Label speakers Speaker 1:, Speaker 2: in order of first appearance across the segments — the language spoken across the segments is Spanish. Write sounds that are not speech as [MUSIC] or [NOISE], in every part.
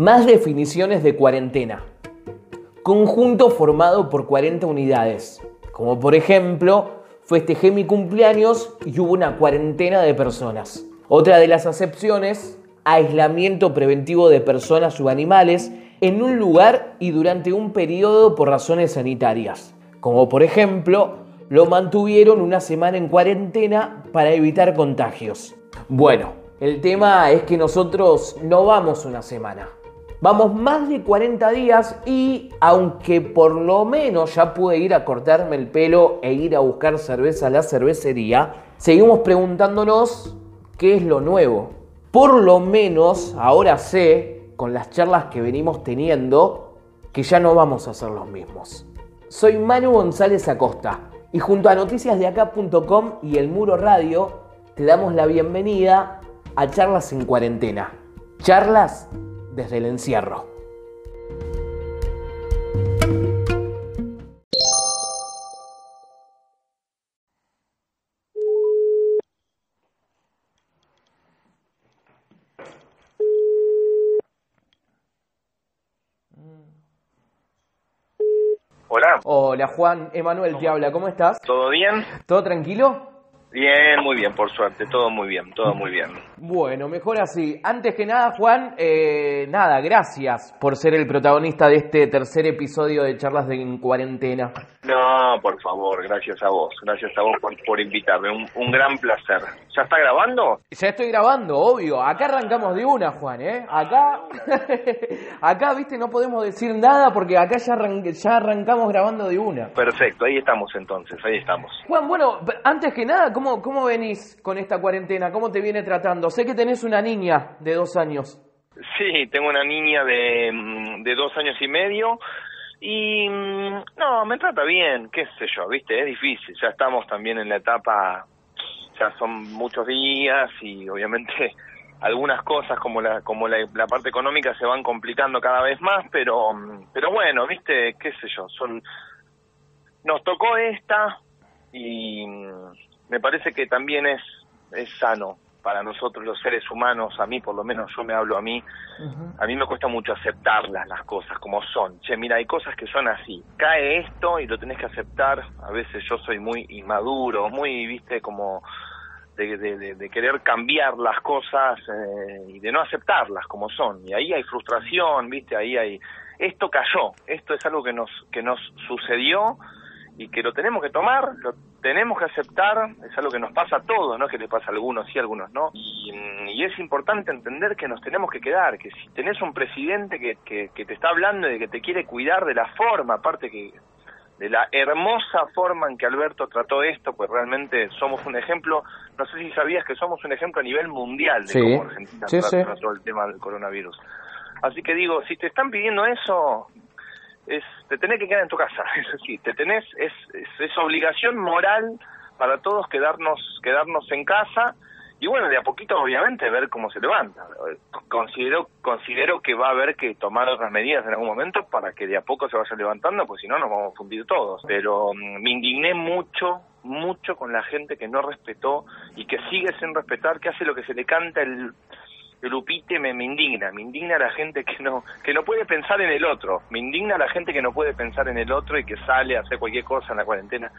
Speaker 1: Más definiciones de cuarentena. Conjunto formado por 40 unidades. Como por ejemplo, festejé mi cumpleaños y hubo una cuarentena de personas. Otra de las acepciones, aislamiento preventivo de personas o animales en un lugar y durante un periodo por razones sanitarias. Como por ejemplo, lo mantuvieron una semana en cuarentena para evitar contagios. Bueno, el tema es que nosotros no vamos una semana. Vamos más de 40 días y aunque por lo menos ya pude ir a cortarme el pelo e ir a buscar cerveza a la cervecería, seguimos preguntándonos qué es lo nuevo. Por lo menos ahora sé, con las charlas que venimos teniendo, que ya no vamos a ser los mismos. Soy Manu González Acosta y junto a noticiasdeacá.com y El Muro Radio te damos la bienvenida a Charlas en Cuarentena. Charlas desde el encierro.
Speaker 2: Hola.
Speaker 1: Hola Juan, Emanuel te habla, ¿cómo estás?
Speaker 2: ¿Todo bien?
Speaker 1: ¿Todo tranquilo?
Speaker 2: Bien, muy bien, por suerte, todo muy bien, todo muy bien.
Speaker 1: Bueno, mejor así. Antes que nada, Juan, eh, nada, gracias por ser el protagonista de este tercer episodio de Charlas de en Cuarentena.
Speaker 2: No, por favor, gracias a vos, gracias a vos por, por invitarme, un, un gran placer. ¿Ya está grabando?
Speaker 1: Ya estoy grabando, obvio. Acá arrancamos de una, Juan, ¿eh? Acá, [LAUGHS] acá, viste, no podemos decir nada porque acá ya, arran- ya arrancamos grabando de una.
Speaker 2: Perfecto, ahí estamos entonces, ahí estamos.
Speaker 1: Juan, bueno, antes que nada, ¿cómo, ¿cómo venís con esta cuarentena? ¿Cómo te viene tratando? Sé que tenés una niña de dos años.
Speaker 2: Sí, tengo una niña de, mm, de dos años y medio. Y mm, no, me trata bien, qué sé yo, viste, es difícil, ya estamos también en la etapa, ya son muchos días y obviamente [LAUGHS] algunas cosas como la como la, parte económica se van complicando cada vez más, pero mm, pero bueno, viste, qué sé yo, son nos tocó esta y me parece que también es es sano para nosotros los seres humanos, a mí por lo menos yo me hablo a mí, a mí me cuesta mucho aceptarlas las cosas como son. Che, mira, hay cosas que son así. Cae esto y lo tenés que aceptar. A veces yo soy muy inmaduro, muy, viste, como de, de, de- de querer cambiar las cosas eh, y de no aceptarlas como son. Y ahí hay frustración, viste, ahí hay... Esto cayó, esto es algo que nos, que nos sucedió y que lo tenemos que tomar, lo tenemos que aceptar, es algo que nos pasa a todos, no es que le pasa a algunos sí, a algunos no. Y, mm, y es importante entender que nos tenemos que quedar, que si tenés un presidente que, que, que te está hablando y que te quiere cuidar de la forma, aparte que de la hermosa forma en que Alberto trató esto, pues realmente somos un ejemplo, no sé si sabías que somos un ejemplo a nivel mundial de
Speaker 1: Sí,
Speaker 2: cómo Argentina
Speaker 1: sí, sí.
Speaker 2: trató el tema del coronavirus. Así que digo, si te están pidiendo eso, es te tenés que quedar en tu casa, [LAUGHS] es decir, te tenés es, es, es obligación moral para todos quedarnos quedarnos en casa y bueno, de a poquito obviamente ver cómo se levanta. Considero considero que va a haber que tomar otras medidas en algún momento para que de a poco se vaya levantando, pues si no nos vamos a fundir todos. Pero mm, me indigné mucho mucho con la gente que no respetó y que sigue sin respetar, que hace lo que se le canta el el upite me, me indigna, me indigna la gente que no que no puede pensar en el otro, me indigna la gente que no puede pensar en el otro y que sale a hacer cualquier cosa en la cuarentena,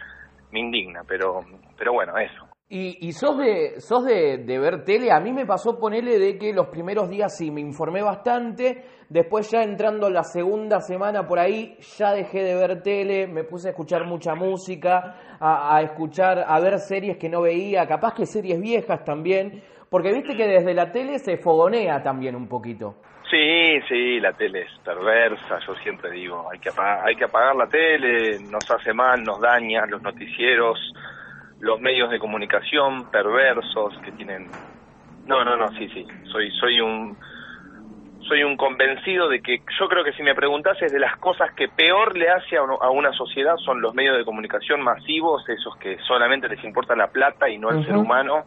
Speaker 2: me indigna, pero pero bueno, eso.
Speaker 1: ¿Y, y sos, de, sos de, de ver tele? A mí me pasó ponerle de que los primeros días sí me informé bastante, después ya entrando la segunda semana por ahí ya dejé de ver tele, me puse a escuchar mucha música, a, escuchar, a ver series que no veía, capaz que series viejas también, porque viste que desde la tele se fogonea también un poquito.
Speaker 2: Sí, sí, la tele es perversa, yo siempre digo, hay que apagar, hay que apagar la tele, nos hace mal, nos daña, los noticieros, los medios de comunicación perversos que tienen No, no, no, sí, sí, soy soy un soy un convencido de que yo creo que si me preguntases de las cosas que peor le hace a, una sociedad son los medios de comunicación masivos, esos que solamente les importa la plata y no el ser humano.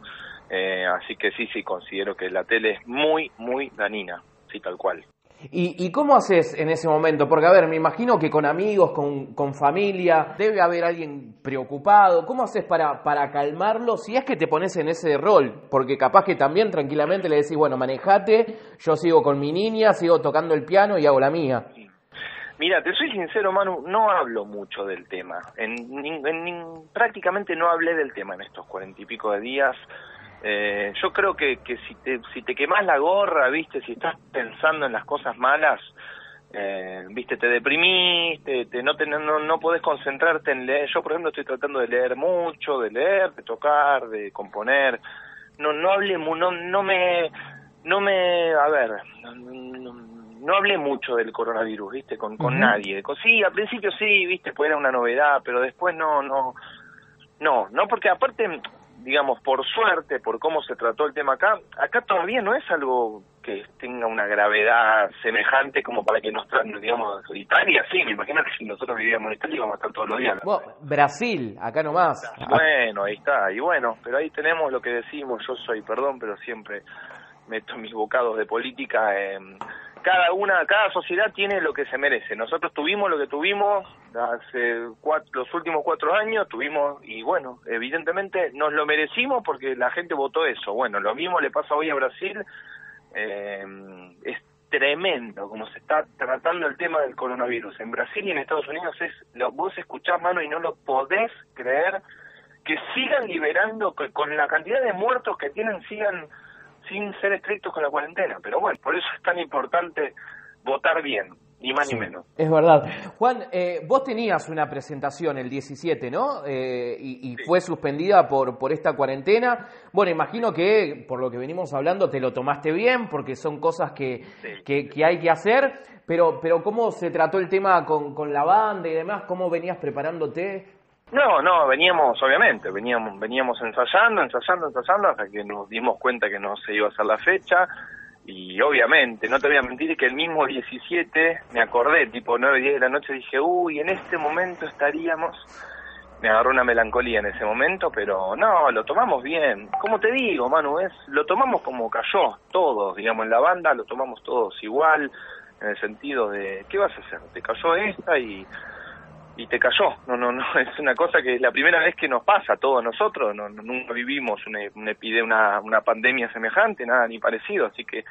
Speaker 2: Eh, así que sí, sí, considero que la tele es muy, muy dañina, sí, tal cual.
Speaker 1: ¿Y, cómo haces en ese momento? Porque, a ver, me imagino que con amigos, con, con familia, debe haber alguien preocupado. ¿Cómo haces para, para calmarlo si es que te pones en ese rol? Porque capaz que también tranquilamente le decís, bueno, manejate, yo sigo con mi niña, sigo tocando el piano y hago la mía.
Speaker 2: Mira, te soy sincero, Manu, no hablo mucho del tema. En, en, prácticamente no hablé del tema en estos cuarenta y pico de días. Eh, yo creo que, que si te, si te quemas la gorra, viste, si estás pensando en las cosas malas, eh, viste, te deprimís, te, no, te, no, no podés concentrarte en leer. Yo, por ejemplo, estoy tratando de leer mucho, de leer, de tocar, de componer. No, no hablé, no, no me, no me, a ver, no, hablé mucho del coronavirus, viste, con, con nadie. Sí, al principio sí, viste, pues era una novedad, pero después no, no, no, no, porque aparte digamos, por suerte, por cómo se trató el tema acá, acá todavía no es algo que tenga una gravedad semejante como para que nos traten, digamos, Italia, sí, me imagino que si nosotros vivíamos en Italia íbamos a estar todos los días.
Speaker 1: Brasil, acá nomás.
Speaker 2: Bueno, ahí está, y bueno, pero ahí tenemos lo que decimos, yo soy, perdón, pero siempre meto mis bocados de política en cada una, cada sociedad tiene lo que se merece. Nosotros tuvimos lo que tuvimos hace los últimos cuatro años, tuvimos, y bueno, evidentemente nos lo merecimos porque la gente votó eso. Bueno, lo mismo le pasa hoy a Brasil. Eh, es tremendo como se está tratando el tema del coronavirus. En Brasil y en Estados Unidos es, lo, vos escuchás, mano, y no lo podés creer que sigan liberando, con la cantidad de muertos que tienen, sigan sin ser estrictos con la cuarentena. Pero bueno, por eso es tan importante votar bien, ni más ni menos.
Speaker 1: Es verdad. Juan, eh, vos tenías una presentación el 17, ¿no? Eh, y, fue suspendida por, por esta cuarentena. Bueno, imagino que, por lo que venimos hablando, te lo tomaste bien, porque son cosas que, que, hay que hacer. Pero, pero ¿cómo se trató el tema con, con la banda y demás? ¿Cómo venías preparándote?
Speaker 2: No, no, veníamos, obviamente, veníamos, veníamos ensayando, ensayando, ensayando, hasta que nos dimos cuenta que no se iba a hacer la fecha. Y obviamente, no te voy a mentir que el mismo 17 me acordé, tipo 9, 10 de la noche, dije, uy, en este momento estaríamos. Me agarró una melancolía en ese momento, pero no, lo tomamos bien. Como te digo, Manu, es, lo tomamos como cayó, todos, digamos, en la banda lo tomamos todos igual, en el sentido de, ¿qué vas a hacer? Te cayó esta y y te cayó. No, no, no, [LAUGHS] es una cosa que es la primera vez que nos pasa a todos nosotros, no, nunca vivimos una, una, una pandemia semejante, nada ni parecido, así que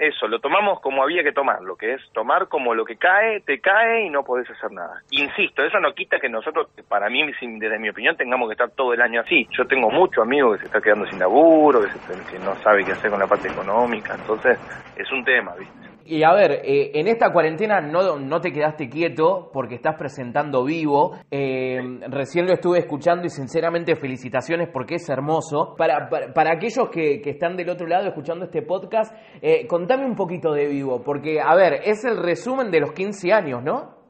Speaker 2: eso, lo tomamos como había que tomarlo, que es tomar como lo que cae, te cae y no podés hacer nada. Insisto, eso no quita que nosotros, para mí, desde mi opinión, tengamos que estar todo el año así. Yo tengo muchos amigos que se están quedando sin laburo, que, que no sabe qué hacer con la parte económica, entonces es un tema, ¿viste?
Speaker 1: Y a ver, eh, en esta cuarentena no, no te quedaste quieto porque estás presentando vivo. Eh, recién lo estuve escuchando y sinceramente felicitaciones porque es hermoso. Para, para, aquellos que, que, están del otro lado escuchando este podcast, eh, contame un poquito de vivo, porque a ver, es el resumen de los 15 años, ¿no?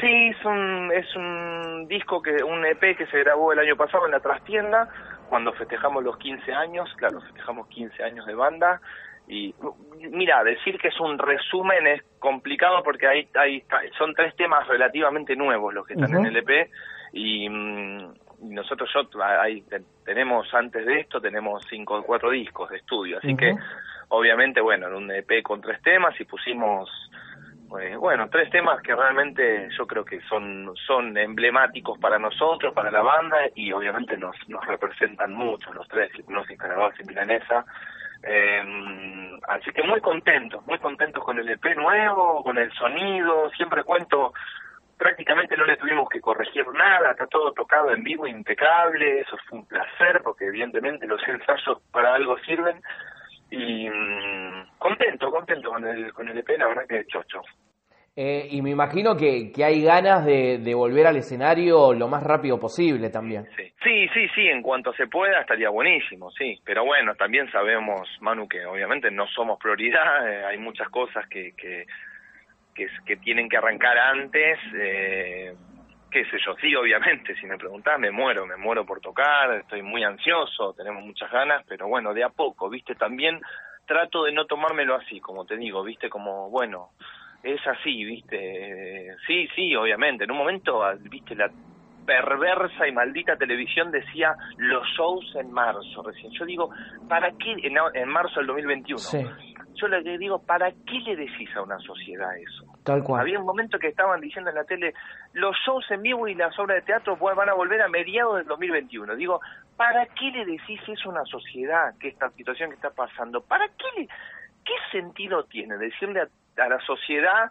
Speaker 2: Sí, es un, es un disco, que un EP que se grabó el año pasado en la trastienda, cuando festejamos los 15 años, claro, festejamos 15 años de banda, y mira, decir que es un resumen es complicado porque hay, hay son tres temas relativamente nuevos los que están en el EP y, mm, nosotros yo ahí tenemos antes de esto tenemos cinco o cuatro discos de estudio, así que obviamente bueno, en un EP con tres temas y pusimos pues, bueno, tres temas que realmente yo creo que son son emblemáticos para nosotros, para la banda y obviamente nos nos representan mucho los tres, Hipnosis, Carabas y Milanesa eh, así que muy contentos, muy contentos con el EP nuevo, con el sonido, siempre cuento, prácticamente no le tuvimos que corregir nada, está todo tocado en vivo impecable, eso fue un placer porque evidentemente los [LAUGHS] ensayos para algo sirven. Y mm, contento, contento con el, con el EP, la verdad que chocho.
Speaker 1: Eh, y me imagino que, que hay ganas de, de, volver al escenario lo más rápido posible también.
Speaker 2: Sí. sí, sí, sí, en cuanto se pueda estaría buenísimo, sí. Pero bueno, también sabemos, Manu, que obviamente no somos prioridad, [LAUGHS] eh, hay muchas cosas que, que, que, tienen que arrancar antes. Eh, qué sé yo, sí, obviamente, si me preguntás, me muero, me muero por tocar, estoy muy ansioso, tenemos muchas ganas, pero bueno, de a poco, viste, también trato de no tomármelo así, como te digo, viste, como, bueno es así, ¿viste? Sí, sí, obviamente. En un momento, ¿viste? La perversa y maldita televisión decía los shows en marzo recién. Yo digo, ¿para qué? En, marzo del 2021. yo le digo, ¿para qué le decís a una sociedad eso?
Speaker 1: Tal cual.
Speaker 2: Había un momento que estaban diciendo en la tele, los shows en vivo y las obras de teatro van a volver a mediados del 2021. Digo, ¿para qué le decís eso a una sociedad, que esta situación que está pasando? ¿Para qué qué sentido tiene decirle a la sociedad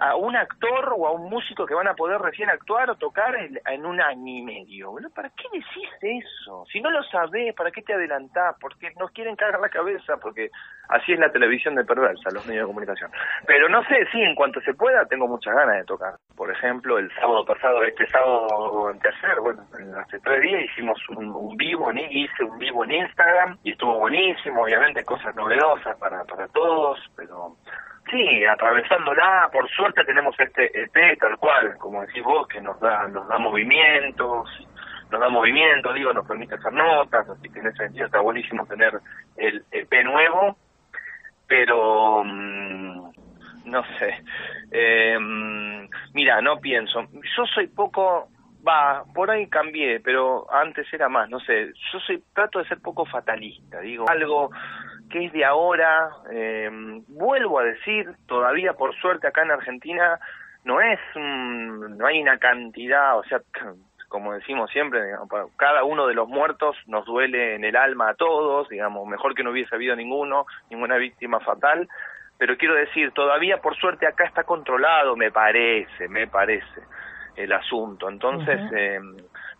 Speaker 2: a un actor o a un músico que van a poder recién actuar o tocar en, un año y medio. Bueno, ¿Para qué decís eso? Si no lo sabés, ¿para qué te adelantás? Porque nos quieren cagar la cabeza, porque así es la televisión de perversa, los medios de comunicación. Pero no sé, sí, en cuanto se pueda, tengo muchas ganas de tocar. Por ejemplo, el sábado pasado, este sábado anteayer, bueno, hace tres días hicimos un, vivo, hice un vivo en Instagram y estuvo buenísimo, obviamente cosas novedosas para, para todos, pero Sí, atravesándola, por suerte tenemos este EP tal cual, como decís vos, que nos da, nos da movimientos, nos da movimiento, digo, nos permite hacer notas, así que en ese sentido está buenísimo tener el EP nuevo, pero mm, no sé, eh, mira, no pienso, yo soy poco, va, por ahí cambié, pero antes era más, no sé, yo soy, trato de ser poco fatalista, digo, algo que es de ahora. Eh, vuelvo a decir, todavía por suerte acá en Argentina no es, no hay una cantidad, o sea, [CLEARS THROAT] como decimos siempre, cada uno de los muertos nos duele en el alma a todos, digamos, mejor que no hubiese habido ninguno, ninguna víctima fatal, pero quiero decir, todavía por suerte acá está controlado, me parece, me parece el asunto. Entonces, eh,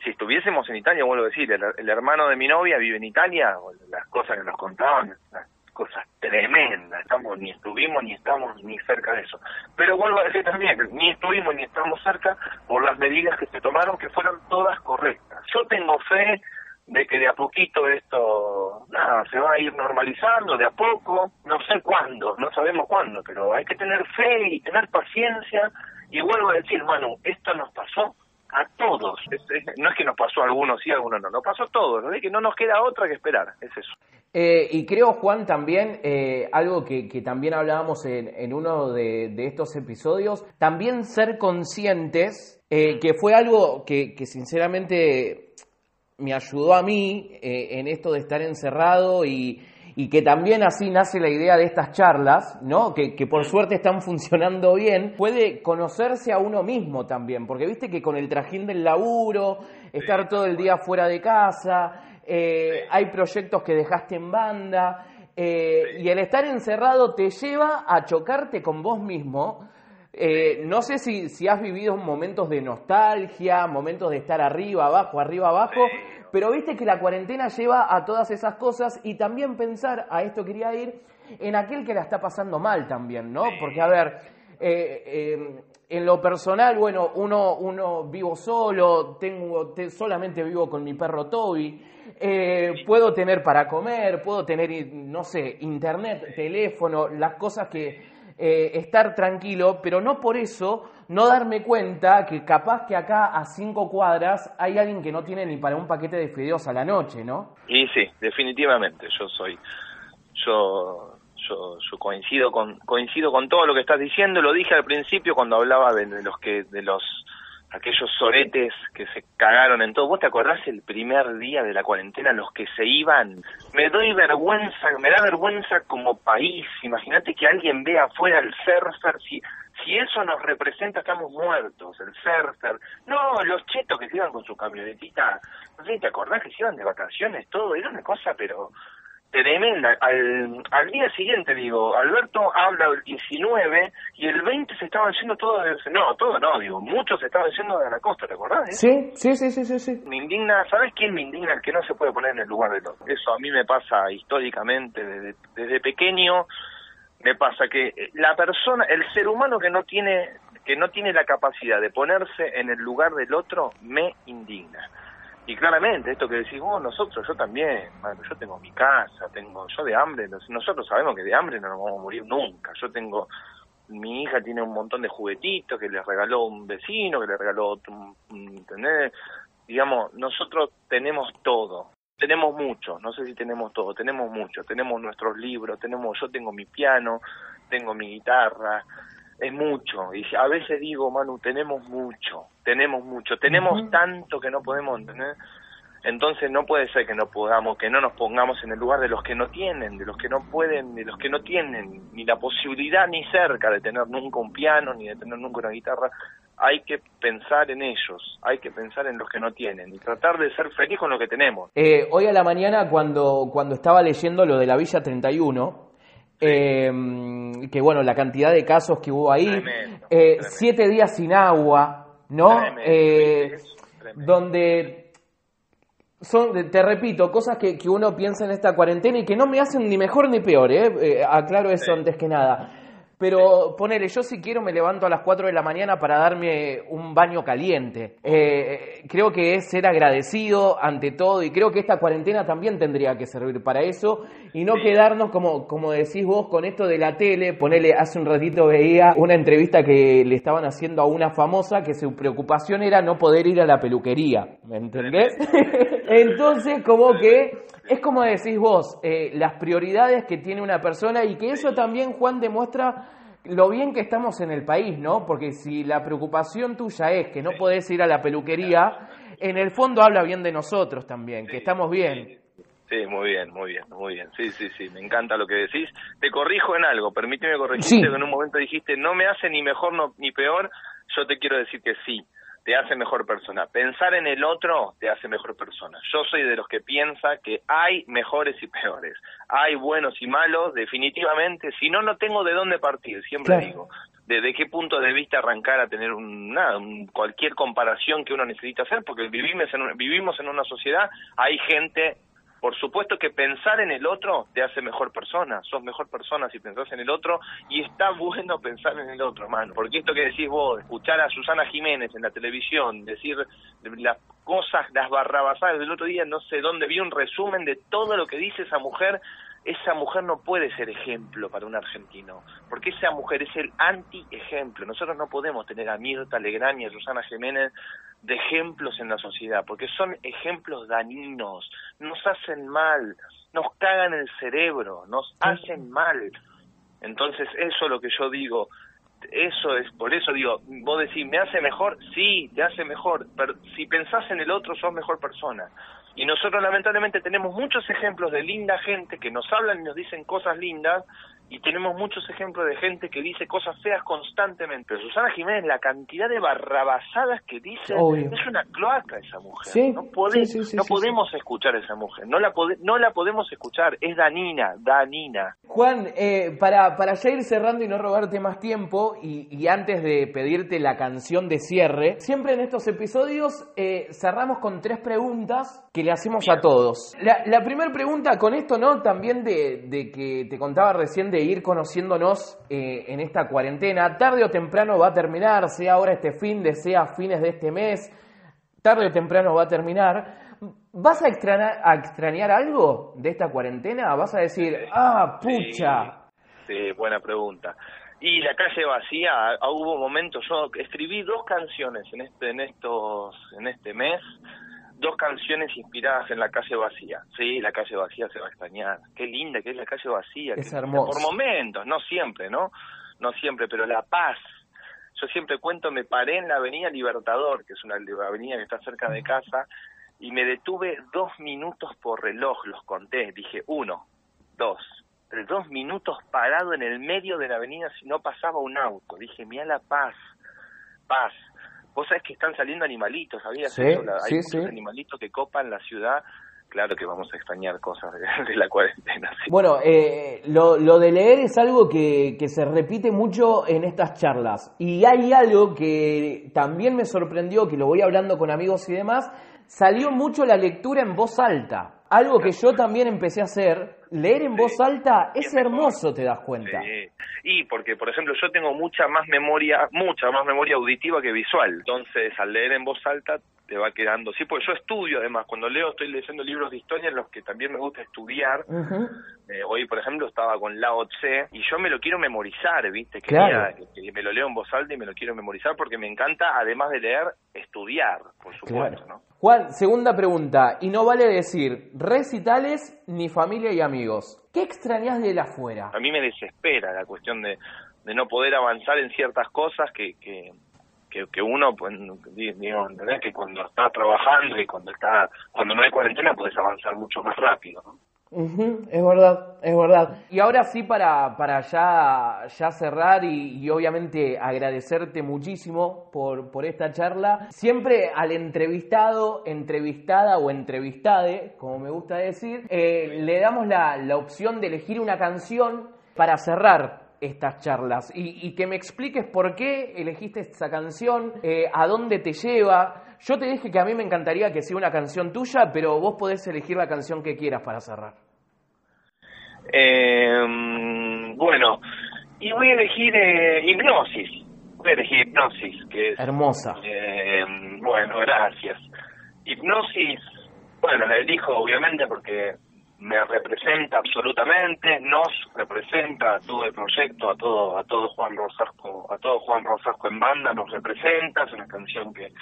Speaker 2: si estuviésemos en Italia, vuelvo a decir, el, hermano de mi novia vive en Italia, las cosas que nos contaban, las cosas tremendas, estamos ni estuvimos ni estamos ni cerca de eso. Pero vuelvo a decir también, ni estuvimos ni estamos cerca por las medidas que se tomaron, que fueron todas correctas. Yo tengo fe de que de a poquito esto, nada, se va a ir normalizando, de a poco, no sé cuándo, no sabemos cuándo, pero hay que tener fe y tener paciencia, y vuelvo a decir, Manu, esto nos pasó a todos. no es que nos pasó a algunos sí, a algunos no, nos pasó a todos. ¿no? que no nos queda otra que esperar, es eso.
Speaker 1: Eh, y creo, Juan, también eh, algo que, también hablábamos en, uno de, estos episodios, también ser conscientes, eh, que fue algo que, que, sinceramente me ayudó a mí en esto de estar encerrado y, y que también así nace la idea de estas charlas, ¿no? Que, por suerte están [LAUGHS] funcionando bien, puede conocerse a uno mismo también, porque viste que con el trajín del laburo, estar todo el día fuera de casa, eh, hay proyectos que dejaste en banda, eh, y el estar encerrado te lleva a chocarte con vos mismo. Eh, no sé si, si has vivido momentos de nostalgia, momentos de estar arriba, abajo, arriba, abajo, pero viste que la cuarentena lleva a todas esas cosas y también pensar, a esto quería ir, en aquel que la está pasando mal también, ¿no? Porque, a ver, eh, eh, en lo personal, bueno, uno, uno vivo solo, tengo, solamente vivo con mi perro Toby, eh, puedo tener para comer, puedo tener, no sé, internet, teléfono, las cosas que estar tranquilo, pero no por eso no darme cuenta que capaz que acá a cinco cuadras hay alguien que no tiene ni para un paquete de fideos a la noche, ¿no?
Speaker 2: Y sí, definitivamente, yo soy, yo, yo, yo coincido con, coincido con todo lo que estás diciendo, lo dije al principio cuando hablaba de, los que, de los aquellos soretes que se cagaron en todo. ¿Vos te acordás el primer día de la cuarentena, los que se iban? Me doy vergüenza, me da vergüenza como país. Imagínate que alguien vea afuera el surfer, si eso nos representa, estamos muertos, el surfer. No, los chetos que se iban con su camionetita, no sé, ¿te acordás que se iban de vacaciones, todo? Era una cosa, pero tremenda. Al, al día siguiente, digo, Alberto habla el 19 y el 20 se estaban yendo todos, no, todo no, digo, muchos se estaban yendo de la costa, ¿te acordás?
Speaker 1: Sí, sí, sí, sí, sí,
Speaker 2: Me indigna, ¿sabes quién me indigna? El que no se puede poner en el lugar del otro. Eso a mí me pasa históricamente desde, desde pequeño me pasa que la persona, el ser humano que no tiene que no tiene la capacidad de ponerse en el lugar del otro me indigna. Y claramente, esto que decís vos, nosotros, yo también, yo tengo mi casa, tengo, yo de hambre, nosotros sabemos que de hambre no nos vamos a morir nunca. Yo tengo, mi hija tiene un montón de juguetitos que le regaló un vecino, que le regaló ¿entendés? Digamos, nosotros tenemos todo, tenemos mucho, no sé si tenemos todo, tenemos mucho, tenemos nuestros libros, tenemos, yo tengo mi piano, tengo mi guitarra, es mucho, y a veces digo, Manu, tenemos mucho, tenemos mucho, tenemos tanto que no podemos entender, Entonces no puede ser que no podamos, que no nos pongamos en el lugar de los que no tienen, de los que no pueden, de los que no tienen ni la posibilidad ni cerca de tener nunca un piano, ni de tener nunca una guitarra. Hay que pensar en ellos, hay que pensar en los que no tienen y tratar de ser feliz con lo que tenemos.
Speaker 1: Eh, hoy a la mañana cuando, cuando estaba leyendo lo de la Villa 31, eh, que bueno, la cantidad de casos que hubo ahí,
Speaker 2: Tremendo,
Speaker 1: eh,
Speaker 2: tremendo.
Speaker 1: siete días sin agua, ¿no?
Speaker 2: Tremendo,
Speaker 1: Eh,
Speaker 2: tremendo.
Speaker 1: donde son, te repito, cosas que, que uno piensa en esta cuarentena y que no me hacen ni mejor ni peor, ¿eh? Eh, aclaro eso
Speaker 2: Sí.
Speaker 1: antes que nada. Pero ponele, yo si quiero me levanto a las 4 de la mañana para darme un baño caliente. Eh, creo que es ser agradecido ante todo y creo que esta cuarentena también tendría que servir para eso y no
Speaker 2: Sí.
Speaker 1: quedarnos, como, como decís vos, con esto de la tele. Ponele, hace un ratito veía una entrevista que le estaban haciendo a una famosa que su preocupación era no poder ir a la peluquería. ¿Me entendés? [LAUGHS] Entonces, como que es como decís vos, eh, las prioridades que tiene una persona y que eso también, Juan, demuestra lo bien que estamos en el país, ¿no? Porque si la preocupación tuya es que no podés ir a la peluquería, en el fondo habla bien de nosotros también, que estamos bien.
Speaker 2: Sí, muy bien, muy bien, muy bien. Sí, sí, sí, me encanta lo que decís. Te corrijo en algo, permíteme corregirte,
Speaker 1: Sí.
Speaker 2: que en un momento dijiste, no me hace ni mejor no- ni peor, yo te quiero decir que sí, te hace mejor persona. Pensar en el otro te hace mejor persona. Yo soy de los que piensa que hay mejores y peores, hay buenos y malos, definitivamente, si no, no tengo de dónde partir, siempre
Speaker 1: Claro.
Speaker 2: digo. ¿Desde qué punto de vista arrancar a tener un, nada, un- cualquier comparación que uno necesita hacer? Porque vivimos en, un- vivimos en una sociedad, hay gente por supuesto que pensar en el otro te hace mejor persona, sos mejor persona si pensás en el otro y está [LAUGHS] bueno pensar en el otro, hermano. Porque esto que decís vos, escuchar a Susana Jiménez en la televisión, decir las cosas, las barrabasadas del otro día, no sé dónde, vi un resumen de todo lo que dice esa mujer, esa mujer no puede ser ejemplo para un argentino, porque esa mujer es el anti-ejemplo. Nosotros no podemos tener a Mirta Legrand y a Susana Jiménez de ejemplos en la sociedad, porque son ejemplos dañinos, nos hacen mal, nos cagan el cerebro, nos hacen mal. Entonces, eso es lo que yo digo, eso es, por eso digo, vos decís, ¿me hace mejor? Sí, te hace mejor, pero si pensás en el otro, sos mejor persona. Y nosotros lamentablemente tenemos muchos ejemplos de linda gente que nos hablan y nos dicen cosas lindas, y tenemos muchos ejemplos de gente que dice cosas feas constantemente. Pero Susana Jiménez, la cantidad de barrabasadas que dice,
Speaker 1: Obvio.
Speaker 2: es una cloaca esa mujer.
Speaker 1: Sí,
Speaker 2: no
Speaker 1: sí, sí,
Speaker 2: no podemos escuchar a esa mujer, no la, pode- no la podemos escuchar, es danina, danina.
Speaker 1: Juan, eh, para, para ya ir cerrando y no robarte más tiempo, y, y antes de pedirte la canción de cierre, siempre en estos episodios eh, cerramos con tres preguntas que le hacemos a todos. La, la primera pregunta con esto, ¿no? También de, de que te contaba recién de ir conociéndonos eh, en esta cuarentena, tarde o temprano va a terminar, sea ahora este fin de, sea fines de este mes, tarde o temprano va a terminar. ¿Vas a extrañar, a extrañar algo de esta cuarentena? ¿Vas a decir, ah, pucha?
Speaker 2: Sí, buena pregunta. Y la calle vacía, ah, hubo momentos, yo escribí dos canciones en este, en estos, en este mes, dos canciones inspiradas en la calle vacía. Sí, la calle vacía se va a extrañar. Qué linda que es la calle vacía.
Speaker 1: Es hermoso.
Speaker 2: Por momentos, no siempre, ¿no? No siempre, pero la paz. Yo siempre cuento, me paré en la avenida Libertador, que es una avenida que está cerca de casa, y me detuve dos minutos por reloj, los conté. Dije, uno, dos, dos minutos parado en el medio de la avenida si no pasaba un auto. Dije, mira la paz, paz. Vos sabés que están saliendo animalitos, ¿sabías
Speaker 1: Sí,
Speaker 2: Hay
Speaker 1: sí,
Speaker 2: muchos
Speaker 1: sí.
Speaker 2: animalitos que copan la ciudad. Claro que vamos a extrañar cosas de, [LAUGHS] de la cuarentena. sí.
Speaker 1: Bueno, eh, lo, lo de leer es algo que, que se repite mucho en estas charlas. Y hay algo que también me sorprendió, que lo voy hablando con amigos y demás, salió mucho la lectura en voz alta. Algo que yo también empecé a hacer, leer en voz alta es
Speaker 2: mejor.
Speaker 1: hermoso, te das cuenta.
Speaker 2: Sí. Y porque, por ejemplo, yo tengo mucha más memoria, mucha más memoria auditiva que visual. Entonces, al leer en voz alta, te va quedando. Sí, porque yo estudio además. Cuando leo, estoy leyendo libros de historia en los que también me gusta estudiar. Eh, hoy, por ejemplo, estaba con Lao Tse y yo me lo quiero memorizar, ¿viste? Que,
Speaker 1: Claro.
Speaker 2: que me lo leo en voz alta y me lo quiero memorizar porque me encanta, además de leer, estudiar, por supuesto,
Speaker 1: Claro.
Speaker 2: ¿no?
Speaker 1: Juan, segunda pregunta, y no vale decir recitales ni familia y amigos. ¿Qué extrañas de la afuera?
Speaker 2: A mí me desespera la cuestión de, no poder avanzar en ciertas cosas que, que, que, que uno, pues, digo, ¿entendés? Que cuando está trabajando y cuando está, cuando no hay cuarentena puedes avanzar mucho más rápido, ¿no?
Speaker 1: Es verdad, es verdad. Y ahora sí, para, para ya, ya cerrar y, obviamente agradecerte muchísimo por, por esta charla, siempre al entrevistado, entrevistada o entrevistade, como me gusta decir, eh, le damos la, la opción de elegir una canción para cerrar estas charlas y, que me expliques por qué elegiste esa canción, eh, a dónde te lleva. Yo te dije que a mí me encantaría que sea una canción tuya, pero vos podés elegir la canción que quieras para cerrar.
Speaker 2: Eh, bueno, y voy a elegir eh, Hipnosis. Voy a elegir Hipnosis, que es...
Speaker 1: Hermosa.
Speaker 2: Eh, bueno, gracias. Hipnosis, bueno, la elijo obviamente porque me representa absolutamente, nos representa a todo el proyecto, a todo, a todo Juan Rosasco, a todo Juan Rosasco en banda nos representa, es una canción que,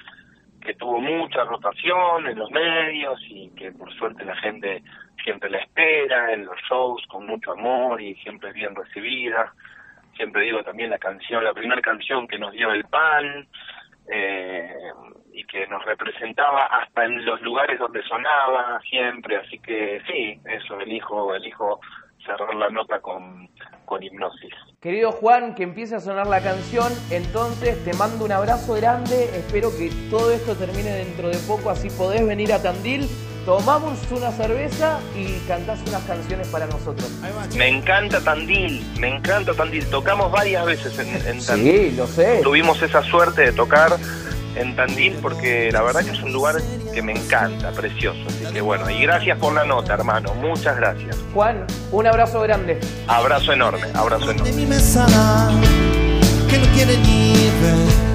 Speaker 2: que tuvo mucha rotación en los medios y que por suerte la gente siempre la espera en los shows con mucho amor y siempre bien recibida. Siempre digo también la canción, la primera canción que nos dio el pan, eh, y que nos representaba hasta en los lugares donde sonaba siempre, así que sí, eso, elijo, elijo cerrar la nota con, con hipnosis.
Speaker 1: Querido Juan, que empiece a sonar la canción, entonces te mando un abrazo grande, espero que todo esto termine dentro de poco, así podés venir a Tandil, tomamos una cerveza y cantás unas canciones para nosotros.
Speaker 2: Me encanta Tandil, me encanta Tandil, tocamos varias veces en, en
Speaker 1: Tandil. Sí, lo sé.
Speaker 2: Tuvimos esa suerte de tocar en Tandil porque la verdad que es un lugar que me encanta, precioso. Así que bueno, y gracias por la nota, hermano. Muchas gracias.
Speaker 1: Juan, un abrazo grande.
Speaker 2: Abrazo enorme, abrazo enorme.
Speaker 3: De mi mesa, que no quiere ni ver.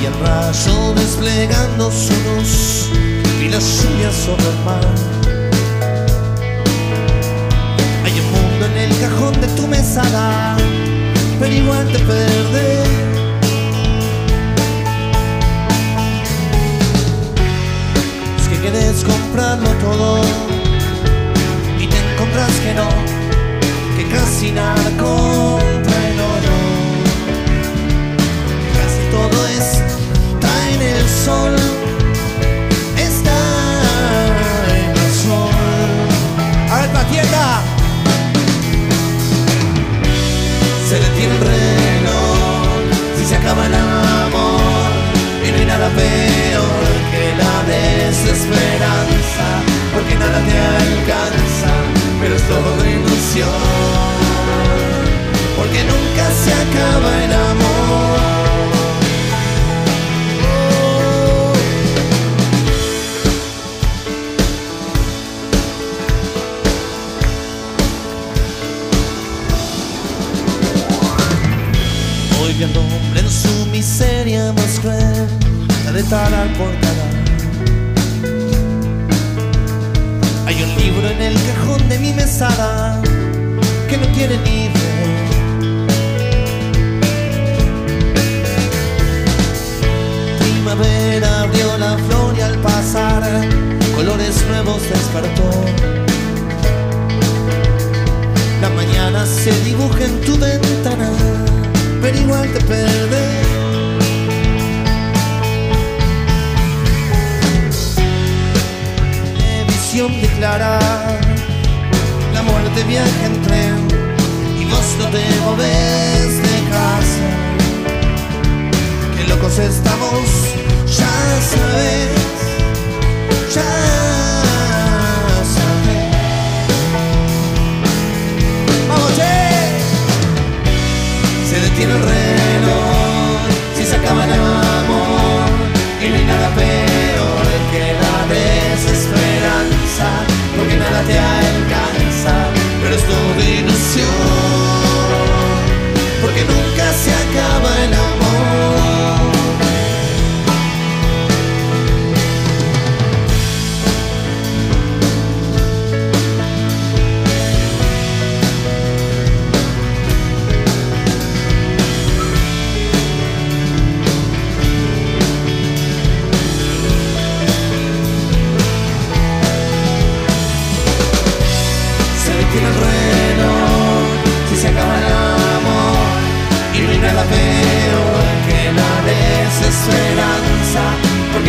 Speaker 3: Y el rayo desplegando su luz y la lluvia sobre el mar. Hay un mundo en el cajón de tu mesada pero igual te perdés. Es que querés comprarlo todo y te encontrás que no, que casi nada compra mi que no quiere ni ver. Primavera abrió la flor y al pasar colores nuevos despertó. La mañana se dibuja en tu ventana pero igual te. Visión declara, la muerte viaja en tren y vos no te movés de casa. Que locos estamos, ya sabes, ya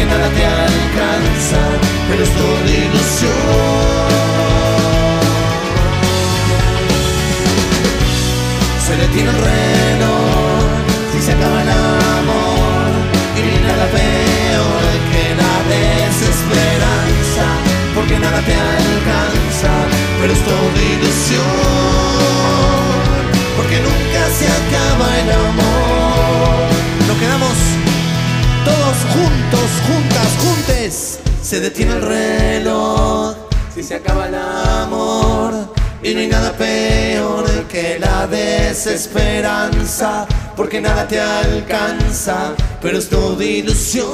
Speaker 3: nada te alcanza, pero es todo ilusión. Se detiene el reloj, si se acaba el amor, y ni nada peor que la desesperanza, porque nada te alcanza, pero es todo ilusión, porque nunca se acaba el amor. Nos quedamos todos juntos. Se detiene el reloj, si se acaba el amor. Y no hay nada peor que la desesperanza, porque nada te alcanza, pero es todo ilusión.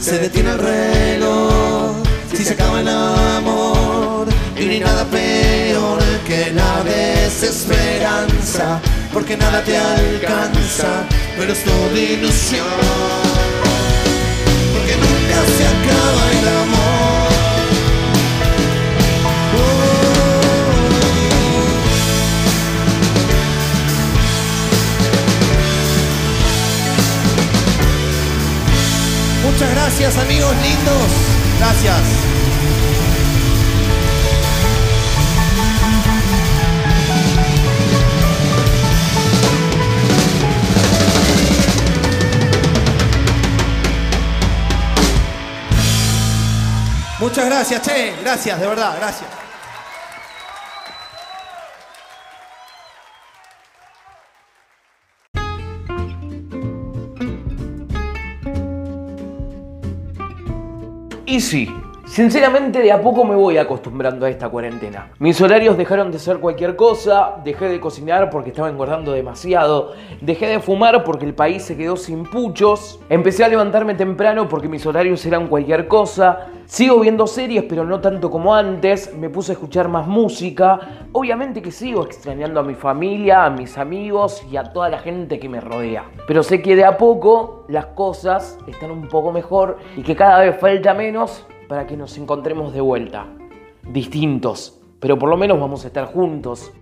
Speaker 3: Se detiene el reloj, si se acaba el amor, y no hay nada peor que la desesperanza, porque nada te alcanza, pero es todo ilusión porque nunca se acaba el amor. Oh. Muchas gracias amigos lindos. Gracias. Muchas gracias, che. Gracias, de verdad, gracias.
Speaker 1: Sinceramente de a poco me voy acostumbrando a esta cuarentena. Mis horarios dejaron de ser cualquier cosa, dejé de cocinar porque estaba engordando demasiado, dejé de fumar porque el país se quedó sin puchos, empecé a levantarme temprano porque mis horarios eran cualquier cosa, sigo viendo series pero no tanto como antes, me puse a escuchar más música, obviamente que sigo extrañando a mi familia, a mis amigos y a toda la gente que me rodea. Pero sé que de a poco las cosas están un poco mejor y que cada vez falta menos para que nos encontremos de vuelta. Distintos, pero por lo menos vamos a estar juntos.